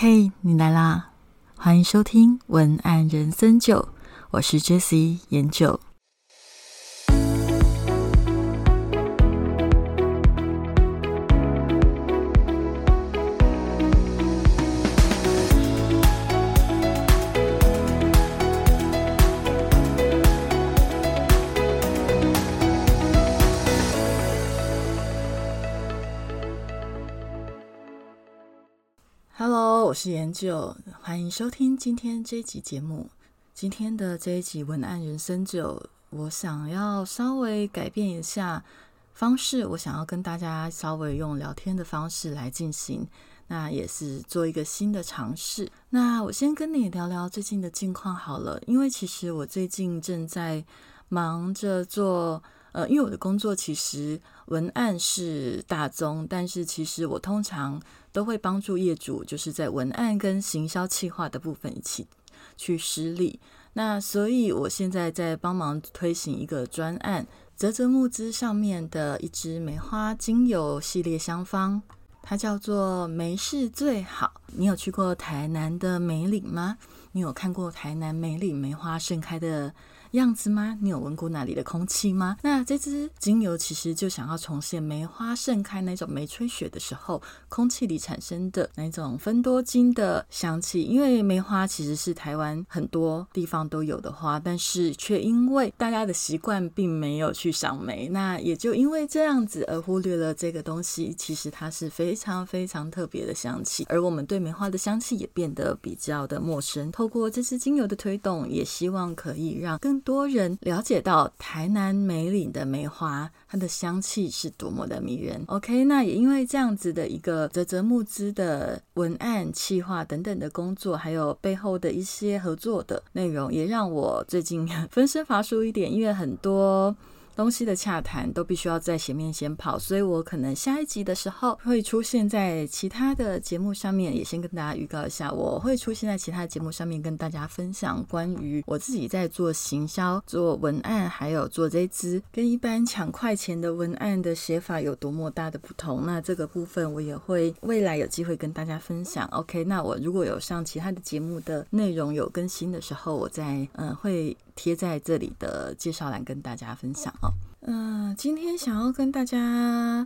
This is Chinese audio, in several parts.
嘿，你来啦！欢迎收听文案人生九，我是 Jessie 研九。就，欢迎收听今天这一集节目。今天的这一集文案人生就，我想要稍微改变一下方式，我想要跟大家稍微用聊天的方式来进行，那也是做一个新的尝试。那我先跟你聊聊最近的近况好了，因为其实我最近正在忙着做。呃，因为我的工作其实文案是大宗，但是其实我通常都会帮助业主，就是在文案跟行销企划的部分一起去施力。那所以我现在在帮忙推行一个专案，泽泽木资上面的一支梅花精油系列香方，它叫做梅事最好。你有去过台南的梅岭吗？你有看过台南梅岭梅花盛开的？样子吗？你有闻过那里的空气吗？那这支精油其实就想要重现梅花盛开那种梅吹雪的时候，空气里产生的那种芬多精的香气。因为梅花其实是台湾很多地方都有的花，但是却因为大家的习惯并没有去赏梅，那也就因为这样子而忽略了这个东西。其实它是非常非常特别的香气，而我们对梅花的香气也变得比较的陌生。透过这支精油的推动，也希望可以让更多人了解到台南梅岭的梅花，它的香气是多么的迷人。OK，那也因为这样子的一个泽泽木资的文案、企划等等的工作，还有背后的一些合作的内容，也让我最近 分身乏术一点，因为很多。东西的洽谈都必须要在前面先跑，所以我可能下一集的时候会出现在其他的节目上面，也先跟大家预告一下，我会出现在其他的节目上面跟大家分享关于我自己在做行销、做文案，还有做这支跟一般抢快钱的文案的写法有多么大的不同。那这个部分我也会未来有机会跟大家分享。OK，那我如果有上其他的节目的内容有更新的时候，我再嗯会。贴在这里的介绍栏跟大家分享哦。嗯，今天想要跟大家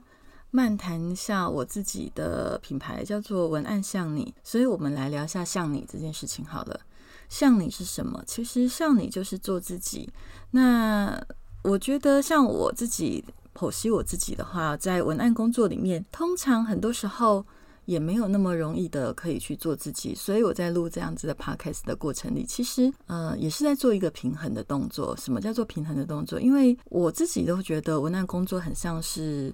漫谈一下我自己的品牌，叫做文案像你，所以我们来聊一下像你这件事情好了。像你是什么？其实像你就是做自己。那我觉得像我自己剖析我自己的话，在文案工作里面，通常很多时候。也没有那么容易的可以去做自己，所以我在录这样子的 podcast 的过程里，其实呃也是在做一个平衡的动作。什么叫做平衡的动作？因为我自己都觉得文案工作很像是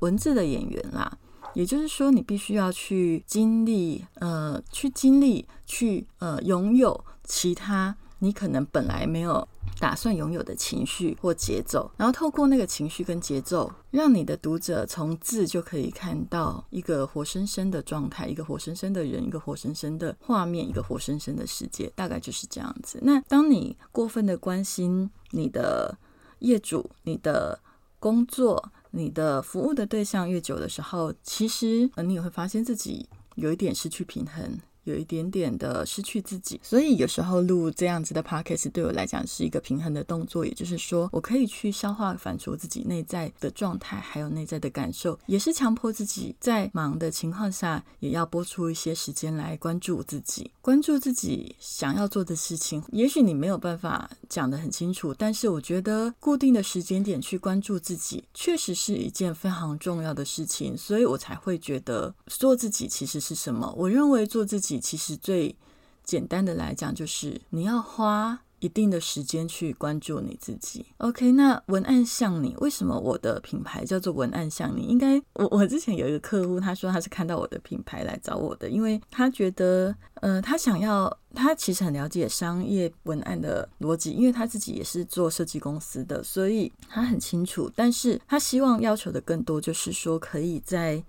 文字的演员啦，也就是说你必须要去经历，呃，去经历，去呃拥有其他你可能本来没有。打算拥有的情绪或节奏，然后透过那个情绪跟节奏，让你的读者从字就可以看到一个活生生的状态，一个活生生的人，一个活生生的画面，一个活生生的世界，大概就是这样子。那当你过分的关心你的业主、你的工作、你的服务的对象越久的时候，其实你也会发现自己有一点失去平衡。有一点点的失去自己，所以有时候录这样子的 podcast 对我来讲是一个平衡的动作，也就是说，我可以去消化、反刍自己内在的状态，还有内在的感受，也是强迫自己在忙的情况下，也要拨出一些时间来关注自己，关注自己想要做的事情。也许你没有办法讲得很清楚，但是我觉得固定的时间点去关注自己，确实是一件非常重要的事情，所以我才会觉得做自己其实是什么？我认为做自己。其实最简单的来讲，就是你要花一定的时间去关注你自己。OK，那文案像你，为什么我的品牌叫做文案像你？应该我我之前有一个客户，他说他是看到我的品牌来找我的，因为他觉得，呃，他想要，他其实很了解商业文案的逻辑，因为他自己也是做设计公司的，所以他很清楚。但是他希望要求的更多，就是说可以在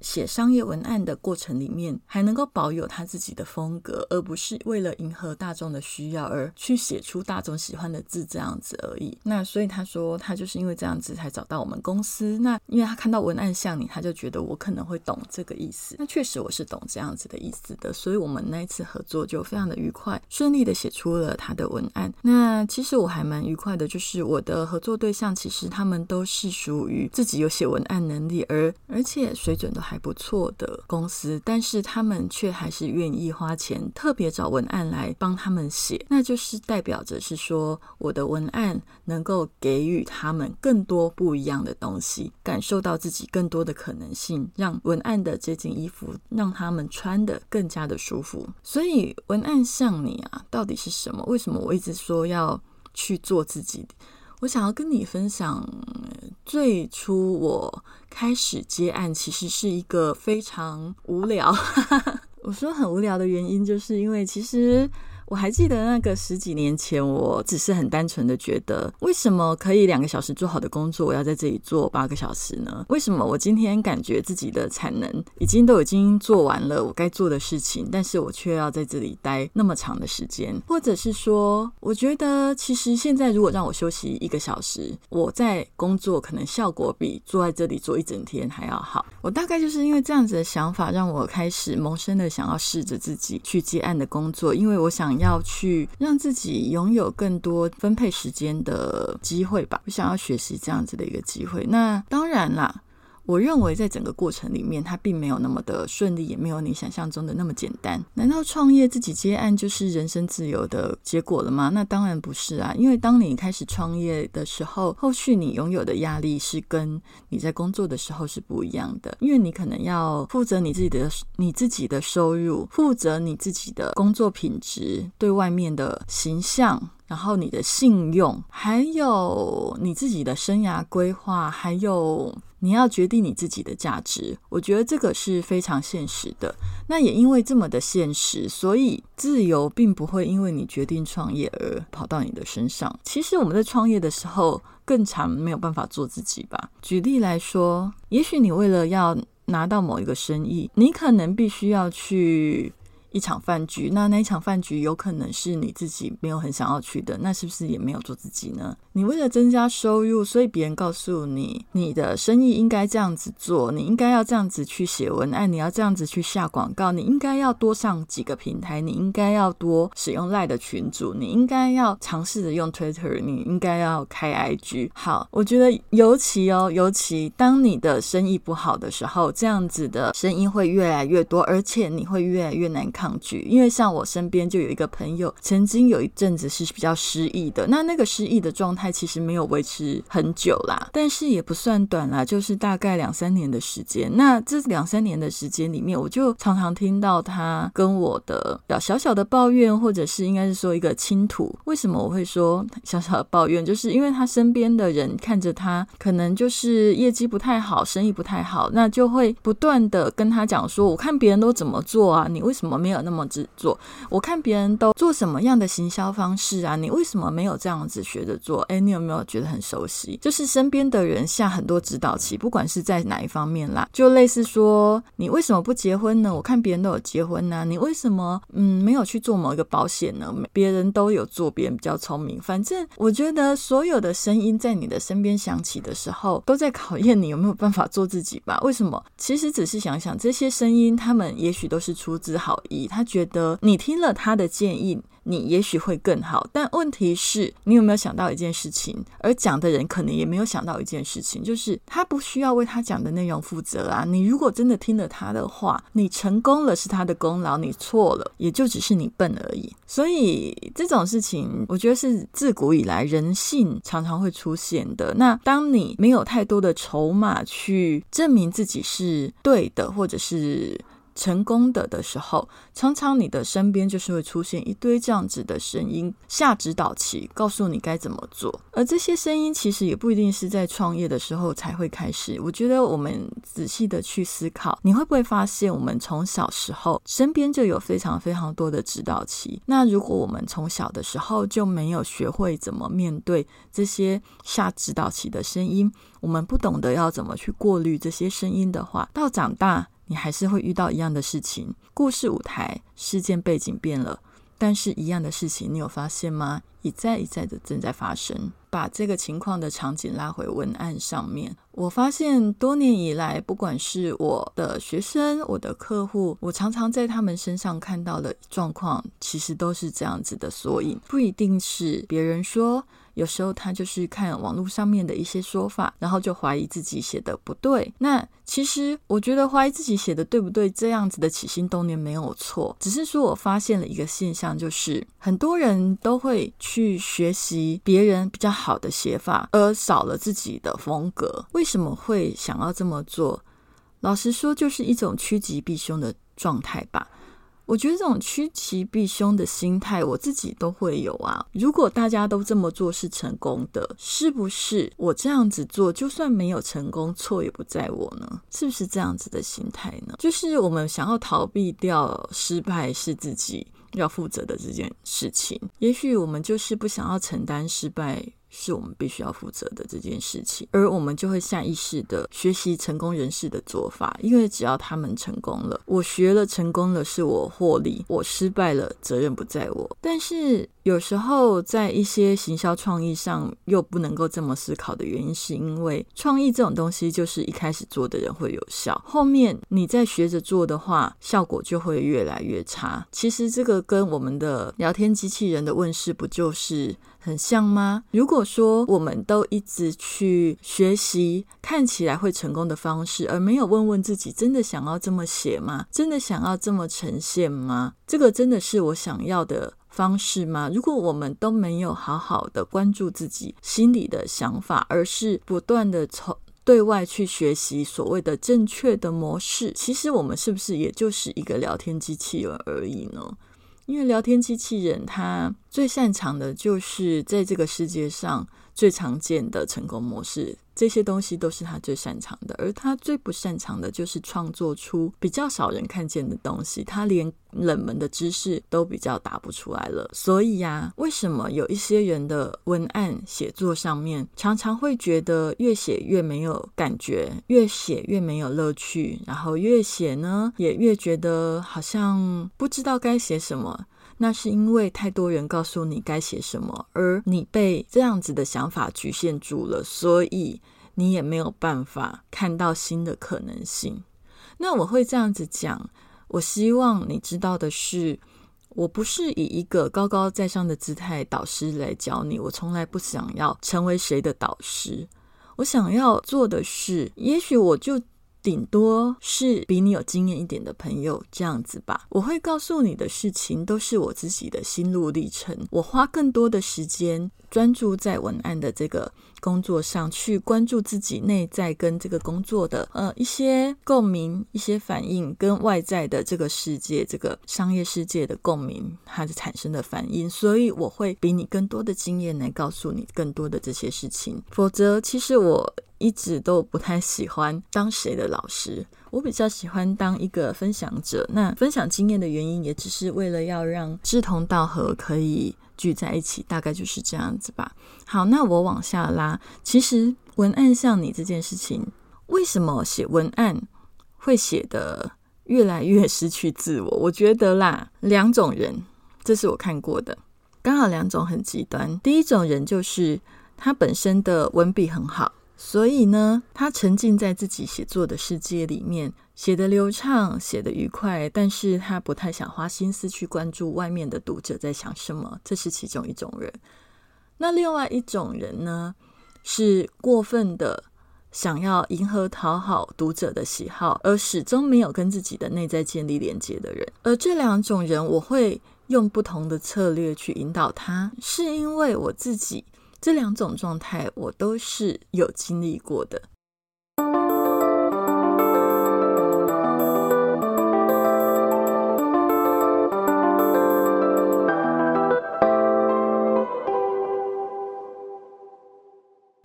写商业文案的过程里面，还能够保有他自己的风格，而不是为了迎合大众的需要而去写出大众喜欢的字这样子而已。那所以他说，他就是因为这样子才找到我们公司。那因为他看到文案像你，他就觉得我可能会懂这个意思。那确实我是懂这样子的意思的，所以我们那一次合作就非常的愉快，顺利的写出了他的文案。那其实我还蛮愉快的，就是我的合作对象其实他们都是属于自己有写文案能力，而而且水准都还不错的公司，但是他们却还是愿意花钱特别找文案来帮他们写，那就是代表着是说我的文案能够给予他们更多不一样的东西，感受到自己更多的可能性，让文案的这件衣服让他们穿的更加的舒服。所以文案像你啊，到底是什么？为什么我一直说要去做自己？我想要跟你分享，最初我开始接案，其实是一个非常无聊。我说很无聊的原因，就是因为其实。我还记得那个十几年前，我只是很单纯的觉得，为什么可以两个小时做好的工作，我要在这里做八个小时呢？为什么我今天感觉自己的产能已经都已经做完了我该做的事情，但是我却要在这里待那么长的时间？或者是说，我觉得其实现在如果让我休息一个小时，我在工作可能效果比坐在这里做一整天还要好。我大概就是因为这样子的想法，让我开始萌生的想要试着自己去接案的工作，因为我想。要去让自己拥有更多分配时间的机会吧，我想要学习这样子的一个机会。那当然啦。我认为在整个过程里面，它并没有那么的顺利，也没有你想象中的那么简单。难道创业自己接案就是人生自由的结果了吗？那当然不是啊！因为当你开始创业的时候，后续你拥有的压力是跟你在工作的时候是不一样的。因为你可能要负责你自己的你自己的收入，负责你自己的工作品质，对外面的形象。然后你的信用，还有你自己的生涯规划，还有你要决定你自己的价值，我觉得这个是非常现实的。那也因为这么的现实，所以自由并不会因为你决定创业而跑到你的身上。其实我们在创业的时候，更常没有办法做自己吧。举例来说，也许你为了要拿到某一个生意，你可能必须要去。一场饭局，那那一场饭局有可能是你自己没有很想要去的，那是不是也没有做自己呢？你为了增加收入，所以别人告诉你，你的生意应该这样子做，你应该要这样子去写文案，你要这样子去下广告，你应该要多上几个平台，你应该要多使用赖的群组，你应该要尝试着用 Twitter，你应该要开 IG。好，我觉得尤其哦，尤其当你的生意不好的时候，这样子的声音会越来越多，而且你会越来越难。因为像我身边就有一个朋友，曾经有一阵子是比较失意的。那那个失意的状态其实没有维持很久啦，但是也不算短啦，就是大概两三年的时间。那这两三年的时间里面，我就常常听到他跟我的小小的抱怨，或者是应该是说一个倾吐。为什么我会说小小的抱怨？就是因为他身边的人看着他，可能就是业绩不太好，生意不太好，那就会不断的跟他讲说：“我看别人都怎么做啊，你为什么没？”没有那么执着。我看别人都做什么样的行销方式啊？你为什么没有这样子学着做？哎，你有没有觉得很熟悉？就是身边的人下很多指导期，不管是在哪一方面啦，就类似说，你为什么不结婚呢？我看别人都有结婚呢，你为什么嗯没有去做某一个保险呢？别人都有做，别人比较聪明。反正我觉得所有的声音在你的身边响起的时候，都在考验你有没有办法做自己吧？为什么？其实只是想想这些声音，他们也许都是出自好意。他觉得你听了他的建议。你也许会更好，但问题是，你有没有想到一件事情？而讲的人可能也没有想到一件事情，就是他不需要为他讲的内容负责啊。你如果真的听了他的话，你成功了是他的功劳，你错了也就只是你笨而已。所以这种事情，我觉得是自古以来人性常常会出现的。那当你没有太多的筹码去证明自己是对的，或者是。成功的的时候，常常你的身边就是会出现一堆这样子的声音，下指导棋，告诉你该怎么做。而这些声音其实也不一定是在创业的时候才会开始。我觉得我们仔细的去思考，你会不会发现，我们从小时候身边就有非常非常多的指导棋。那如果我们从小的时候就没有学会怎么面对这些下指导棋的声音，我们不懂得要怎么去过滤这些声音的话，到长大。你还是会遇到一样的事情，故事舞台、事件背景变了，但是一样的事情，你有发现吗？一再一再的正在发生。把这个情况的场景拉回文案上面，我发现多年以来，不管是我的学生、我的客户，我常常在他们身上看到的状况，其实都是这样子的缩影，不一定是别人说。有时候他就是看网络上面的一些说法，然后就怀疑自己写的不对。那其实我觉得怀疑自己写的对不对，这样子的起心动念没有错，只是说我发现了一个现象，就是很多人都会去学习别人比较好的写法，而少了自己的风格。为什么会想要这么做？老实说，就是一种趋吉避凶的状态吧。我觉得这种趋吉避凶的心态，我自己都会有啊。如果大家都这么做是成功的，是不是我这样子做，就算没有成功，错也不在我呢？是不是这样子的心态呢？就是我们想要逃避掉失败是自己要负责的这件事情，也许我们就是不想要承担失败。是我们必须要负责的这件事情，而我们就会下意识的学习成功人士的做法，因为只要他们成功了，我学了成功了，是我获利；我失败了，责任不在我。但是有时候在一些行销创意上，又不能够这么思考的原因，是因为创意这种东西，就是一开始做的人会有效，后面你再学着做的话，效果就会越来越差。其实这个跟我们的聊天机器人的问世，不就是？很像吗？如果说我们都一直去学习看起来会成功的方式，而没有问问自己，真的想要这么写吗？真的想要这么呈现吗？这个真的是我想要的方式吗？如果我们都没有好好的关注自己心里的想法，而是不断的从对外去学习所谓的正确的模式，其实我们是不是也就是一个聊天机器人而已呢？因为聊天机器人，它最擅长的就是在这个世界上最常见的成功模式。这些东西都是他最擅长的，而他最不擅长的就是创作出比较少人看见的东西。他连冷门的知识都比较答不出来了。所以呀，为什么有一些人的文案写作上面常常会觉得越写越没有感觉，越写越没有乐趣，然后越写呢也越觉得好像不知道该写什么？那是因为太多人告诉你该写什么，而你被这样子的想法局限住了，所以你也没有办法看到新的可能性。那我会这样子讲，我希望你知道的是，我不是以一个高高在上的姿态导师来教你，我从来不想要成为谁的导师。我想要做的是，也许我就。顶多是比你有经验一点的朋友这样子吧。我会告诉你的事情都是我自己的心路历程。我花更多的时间专注在文案的这个工作上，去关注自己内在跟这个工作的呃一些共鸣、一些反应，跟外在的这个世界、这个商业世界的共鸣，它的产生的反应。所以我会比你更多的经验来告诉你更多的这些事情。否则，其实我。一直都不太喜欢当谁的老师，我比较喜欢当一个分享者。那分享经验的原因，也只是为了要让志同道合可以聚在一起，大概就是这样子吧。好，那我往下拉。其实文案像你这件事情，为什么写文案会写的越来越失去自我？我觉得啦，两种人，这是我看过的，刚好两种很极端。第一种人就是他本身的文笔很好。所以呢，他沉浸在自己写作的世界里面，写的流畅，写的愉快，但是他不太想花心思去关注外面的读者在想什么，这是其中一种人。那另外一种人呢，是过分的想要迎合讨好读者的喜好，而始终没有跟自己的内在建立连接的人。而这两种人，我会用不同的策略去引导他，是因为我自己。这两种状态，我都是有经历过的。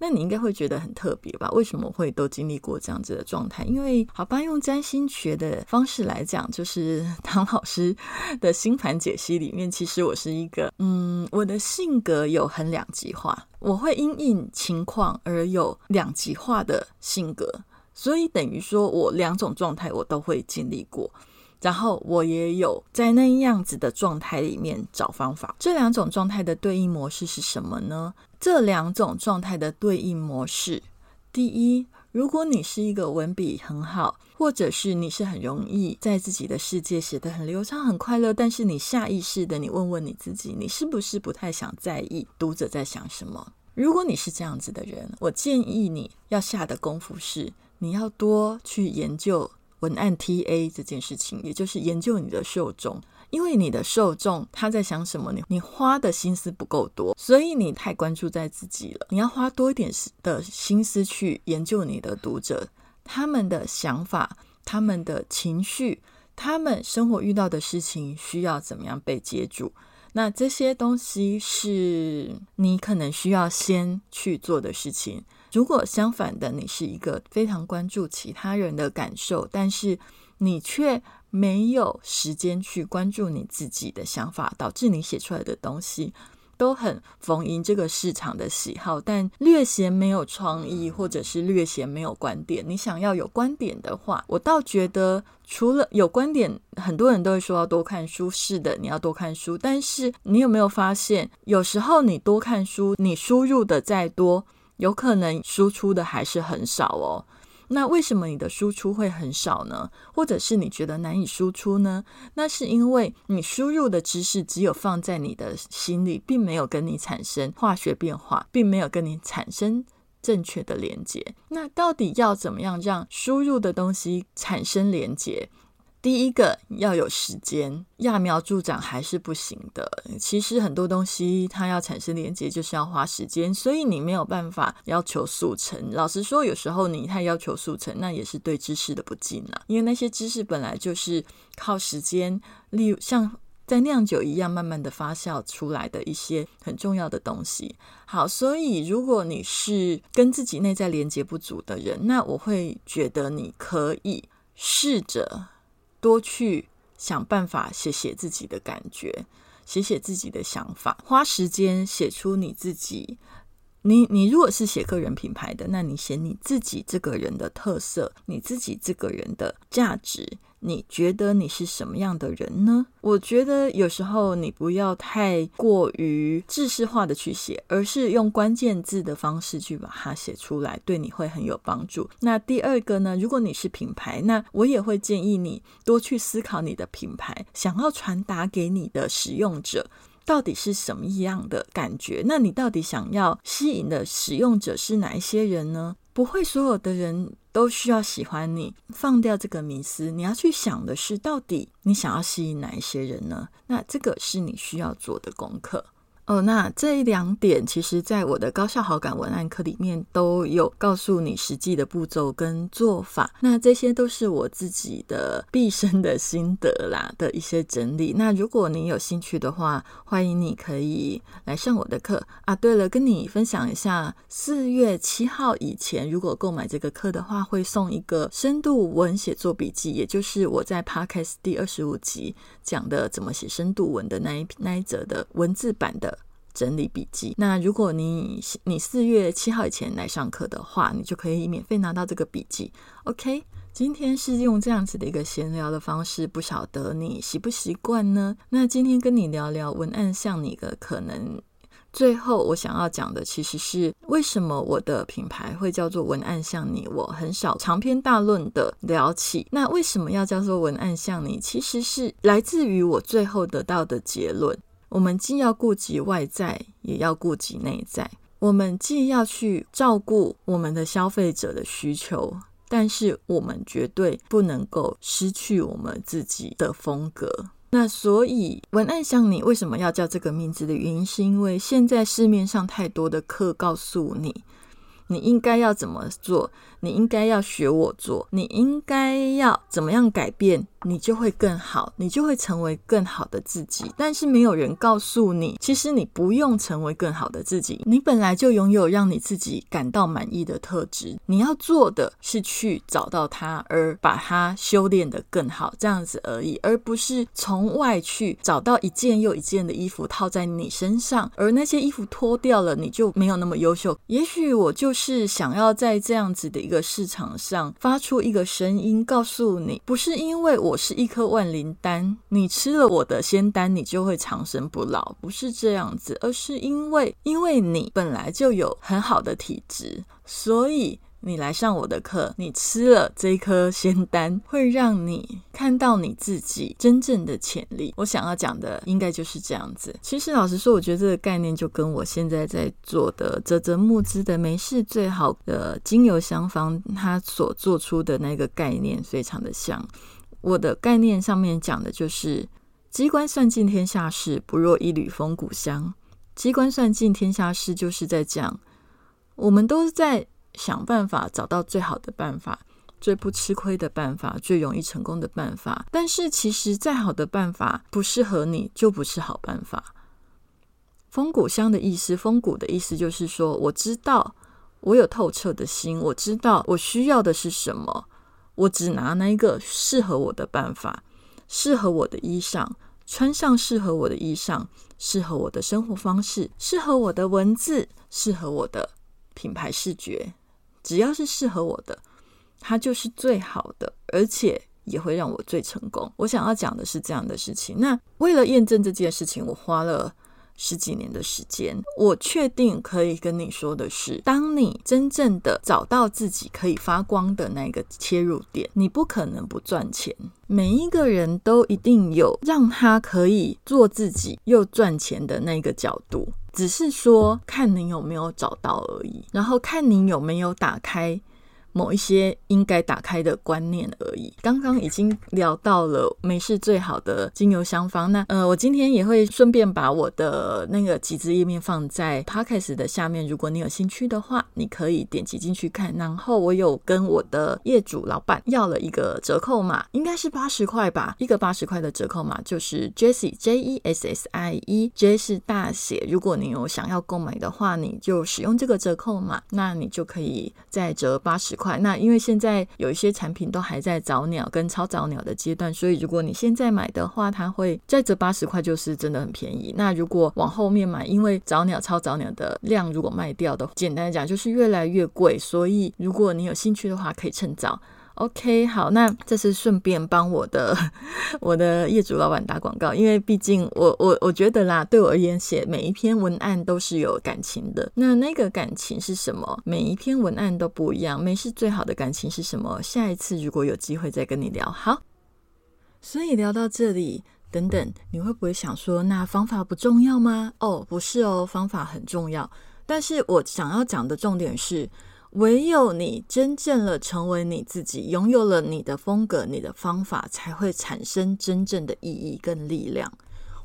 那你应该会觉得很特别吧？为什么会都经历过这样子的状态？因为好吧，用占星学的方式来讲，就是 唐老师的星盘解析里面，其实我是一个，嗯，我的性格有很两极化，我会因应情况而有两极化的性格，所以等于说我两种状态我都会经历过。然后我也有在那样子的状态里面找方法。这两种状态的对应模式是什么呢？这两种状态的对应模式，第一，如果你是一个文笔很好，或者是你是很容易在自己的世界写得很流畅、很快乐，但是你下意识的，你问问你自己，你是不是不太想在意读者在想什么？如果你是这样子的人，我建议你要下的功夫是，你要多去研究。文案 TA 这件事情，也就是研究你的受众，因为你的受众他在想什么，你你花的心思不够多，所以你太关注在自己了。你要花多一点的心思去研究你的读者，他们的想法、他们的情绪、他们生活遇到的事情需要怎么样被接住。那这些东西是你可能需要先去做的事情。如果相反的，你是一个非常关注其他人的感受，但是你却没有时间去关注你自己的想法，导致你写出来的东西都很逢迎这个市场的喜好，但略嫌没有创意，或者是略嫌没有观点。你想要有观点的话，我倒觉得除了有观点，很多人都会说要多看书，是的，你要多看书。但是你有没有发现，有时候你多看书，你输入的再多。有可能输出的还是很少哦。那为什么你的输出会很少呢？或者是你觉得难以输出呢？那是因为你输入的知识只有放在你的心里，并没有跟你产生化学变化，并没有跟你产生正确的连接。那到底要怎么样让输入的东西产生连接？第一个要有时间，揠苗助长还是不行的。其实很多东西它要产生连接，就是要花时间，所以你没有办法要求速成。老实说，有时候你太要求速成，那也是对知识的不敬了。因为那些知识本来就是靠时间，例如像在酿酒一样，慢慢的发酵出来的一些很重要的东西。好，所以如果你是跟自己内在连接不足的人，那我会觉得你可以试着。多去想办法写写自己的感觉，写写自己的想法，花时间写出你自己。你你如果是写个人品牌的，那你写你自己这个人的特色，你自己这个人的价值。你觉得你是什么样的人呢？我觉得有时候你不要太过于知识化的去写，而是用关键字的方式去把它写出来，对你会很有帮助。那第二个呢？如果你是品牌，那我也会建议你多去思考你的品牌想要传达给你的使用者到底是什么样的感觉。那你到底想要吸引的使用者是哪一些人呢？不会所有的人。都需要喜欢你，放掉这个迷思。你要去想的是，到底你想要吸引哪一些人呢？那这个是你需要做的功课。哦，那这两点其实，在我的高效好感文案课里面都有告诉你实际的步骤跟做法。那这些都是我自己的 毕生的心得啦的一些整理。那如果你有兴趣的话，欢迎你可以来上我的课啊。对了，跟你分享一下，四月七号以前，如果购买这个课的话，会送一个深度文写作笔记，也就是我在 Podcast 第二十五集讲的怎么写深度文的那一那一则的文字版的。整理笔记。那如果你你四月七号以前来上课的话，你就可以免费拿到这个笔记。OK，今天是用这样子的一个闲聊的方式，不晓得你习不习惯呢？那今天跟你聊聊文案像你的可能。最后我想要讲的其实是为什么我的品牌会叫做文案像你？我很少长篇大论的聊起。那为什么要叫做文案像你？其实是来自于我最后得到的结论。我们既要顾及外在，也要顾及内在。我们既要去照顾我们的消费者的需求，但是我们绝对不能够失去我们自己的风格。那所以，文案像你为什么要叫这个名字的原因，是因为现在市面上太多的课告诉你，你应该要怎么做，你应该要学我做，你应该要怎么样改变，你就会更好，你就会成为更好的自己。但是没有人告诉你，其实你不用成为更好的自己，你本来就拥有让你自己感到满意的特质。你要做的是去找到它，而把它修炼的更好，这样子而已，而不是从外去找到一件又一件的衣服套在你身上，而那些衣服脱掉了，你就没有那么优秀。也许我就是想要在这样子的一个个市场上发出一个声音，告诉你，不是因为我是一颗万灵丹，你吃了我的仙丹，你就会长生不老，不是这样子，而是因为，因为你本来就有很好的体质，所以。你来上我的课，你吃了这一颗仙丹，会让你看到你自己真正的潜力。我想要讲的应该就是这样子。其实老实说，我觉得这个概念就跟我现在在做的泽泽木之的没事最好的精油香方，它所做出的那个概念非常的像。我的概念上面讲的就是机关算尽天下事，不若一缕风骨香。机关算尽天下事，就是在讲我们都在。想办法找到最好的办法，最不吃亏的办法，最容易成功的办法。但是，其实再好的办法不适合你，就不是好办法。风骨香的意思，风骨的意思就是说，我知道我有透彻的心，我知道我需要的是什么，我只拿那一个适合我的办法，适合我的衣裳，穿上适合我的衣裳，适合我的生活方式，适合我的文字，适合我的品牌视觉。只要是适合我的，它就是最好的，而且也会让我最成功。我想要讲的是这样的事情。那为了验证这件事情，我花了十几年的时间。我确定可以跟你说的是，当你真正的找到自己可以发光的那个切入点，你不可能不赚钱。每一个人都一定有让他可以做自己又赚钱的那个角度。只是说，看你有没有找到而已，然后看你有没有打开。某一些应该打开的观念而已。刚刚已经聊到了美式最好的精油香方，那呃，我今天也会顺便把我的那个几支页面放在 podcast 的下面。如果你有兴趣的话，你可以点击进去看。然后我有跟我的业主老板要了一个折扣码，应该是八十块吧，一个八十块的折扣码就是 Jessie J E S S I E，J 是大写。如果你有想要购买的话，你就使用这个折扣码，那你就可以再折八十。块那因为现在有一些产品都还在早鸟跟超早鸟的阶段，所以如果你现在买的话，它会再折八十块，就是真的很便宜。那如果往后面买，因为早鸟、超早鸟的量如果卖掉的，简单讲就是越来越贵。所以如果你有兴趣的话，可以趁早。OK，好，那这是顺便帮我的我的业主老板打广告，因为毕竟我我我觉得啦，对我而言写每一篇文案都是有感情的。那那个感情是什么？每一篇文案都不一样。没事，最好的感情是什么？下一次如果有机会再跟你聊。好，所以聊到这里，等等，你会不会想说，那方法不重要吗？哦，不是哦，方法很重要。但是我想要讲的重点是。唯有你真正的成为你自己，拥有了你的风格、你的方法，才会产生真正的意义跟力量。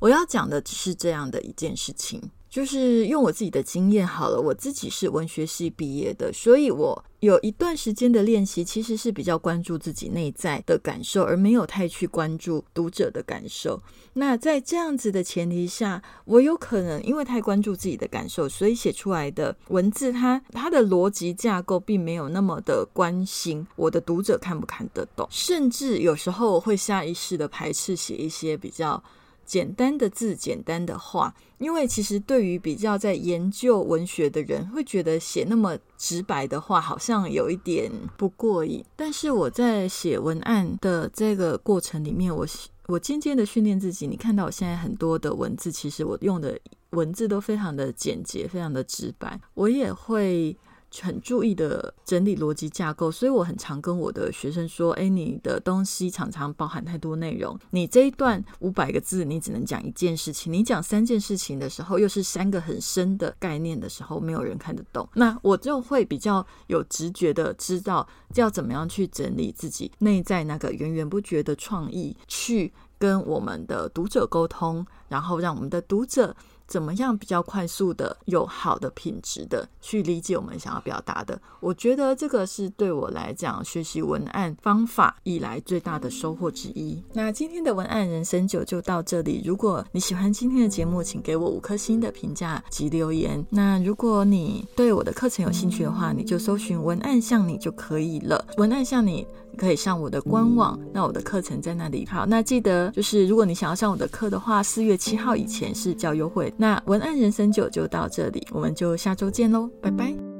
我要讲的只是这样的一件事情。就是用我自己的经验好了，我自己是文学系毕业的，所以我有一段时间的练习其实是比较关注自己内在的感受，而没有太去关注读者的感受。那在这样子的前提下，我有可能因为太关注自己的感受，所以写出来的文字，它它的逻辑架构并没有那么的关心我的读者看不看得懂，甚至有时候我会下意识的排斥写一些比较。简单的字，简单的话，因为其实对于比较在研究文学的人，会觉得写那么直白的话，好像有一点不过瘾。但是我在写文案的这个过程里面，我我渐渐的训练自己。你看到我现在很多的文字，其实我用的文字都非常的简洁，非常的直白。我也会。很注意的整理逻辑架构，所以我很常跟我的学生说：“哎，你的东西常常包含太多内容。你这一段五百个字，你只能讲一件事情；你讲三件事情的时候，又是三个很深的概念的时候，没有人看得懂。那我就会比较有直觉的知道要怎么样去整理自己内在那个源源不绝的创意，去跟我们的读者沟通，然后让我们的读者。”怎么样比较快速的、有好的品质的去理解我们想要表达的。我觉得这个是对我来讲学习文案方法以来最大的收获之一。那今天的文案人生九就到这里。如果你喜欢今天的节目，请给我五颗星的评价及留言。那如果你对我的课程有兴趣的话，你就搜寻“文案像你”就可以了。文案像你可以上我的官网，那我的课程在那里。好，那记得就是如果你想要上我的课的话，四月七号以前是较优惠。那文案人生九就到这里，我们就下周见喽，拜拜。